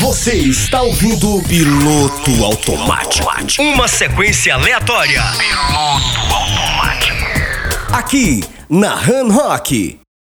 Você está ouvindo Piloto Automático. Uma sequência aleatória. Piloto Automático. Aqui na Han Rock.